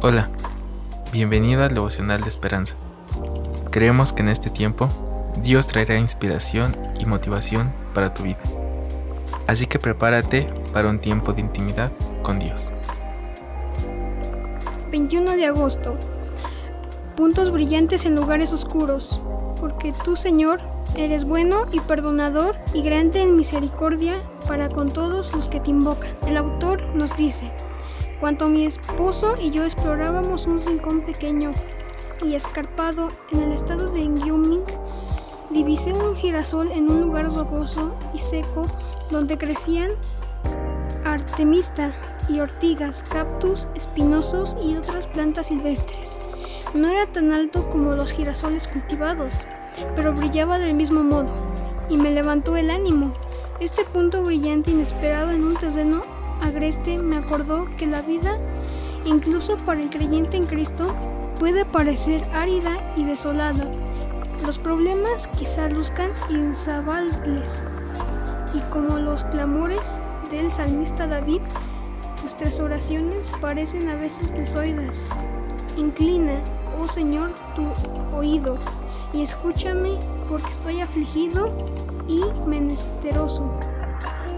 Hola, bienvenido al devocional de esperanza. Creemos que en este tiempo Dios traerá inspiración y motivación para tu vida. Así que prepárate para un tiempo de intimidad con Dios. 21 de agosto. Puntos brillantes en lugares oscuros, porque tú, Señor, eres bueno y perdonador y grande en misericordia para con todos los que te invocan. El autor nos dice, cuando mi esposo y yo explorábamos un rincón pequeño y escarpado en el estado de Wyoming, divisé un girasol en un lugar rocoso y seco donde crecían artemista y ortigas, cactus espinosos y otras plantas silvestres. No era tan alto como los girasoles cultivados, pero brillaba del mismo modo, y me levantó el ánimo. Este punto brillante inesperado en un terreno agreste me acordó que la vida, incluso para el creyente en Cristo, puede parecer árida y desolada. Los problemas quizá luzcan insabables, y como los clamores del salmista David, nuestras oraciones parecen a veces desoidas. Inclina, oh Señor, tu oído y escúchame porque estoy afligido y menesteroso.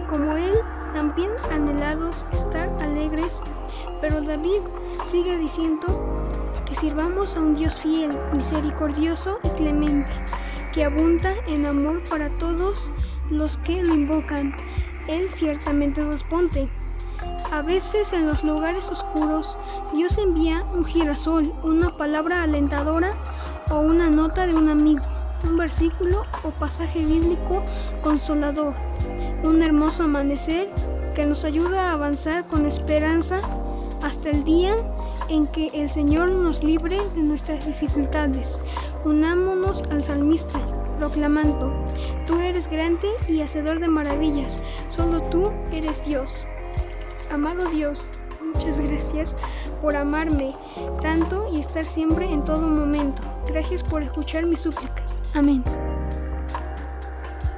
Como él, también anhelados estar alegres, pero David sigue diciendo que sirvamos a un Dios fiel, misericordioso y clemente, que abunda en amor para todos los que lo invocan. Él ciertamente responde. A veces en los lugares oscuros Dios envía un girasol, una palabra alentadora o una nota de un amigo, un versículo o pasaje bíblico consolador, un hermoso amanecer que nos ayuda a avanzar con esperanza hasta el día en que el Señor nos libre de nuestras dificultades. Unámonos al salmista, proclamando, Tú eres grande y hacedor de maravillas, solo tú eres Dios. Amado Dios, muchas gracias por amarme tanto y estar siempre en todo momento. Gracias por escuchar mis súplicas. Amén.